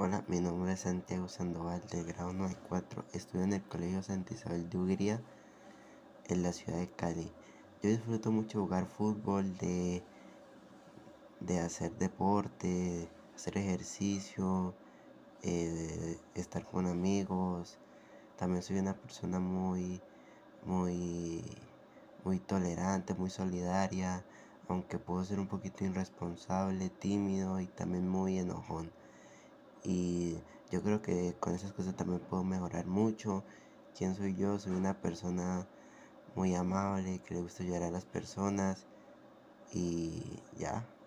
Hola, mi nombre es Santiago Sandoval del grado 94. Estudio en el Colegio Santa Isabel de Ugría en la ciudad de Cali. Yo disfruto mucho jugar fútbol, de, de hacer deporte, hacer ejercicio, eh, estar con amigos. También soy una persona muy, muy, muy tolerante, muy solidaria, aunque puedo ser un poquito irresponsable, tímido y también muy enojón. Y yo creo que con esas cosas también puedo mejorar mucho. ¿Quién soy yo? Soy una persona muy amable, que le gusta ayudar a las personas y ya.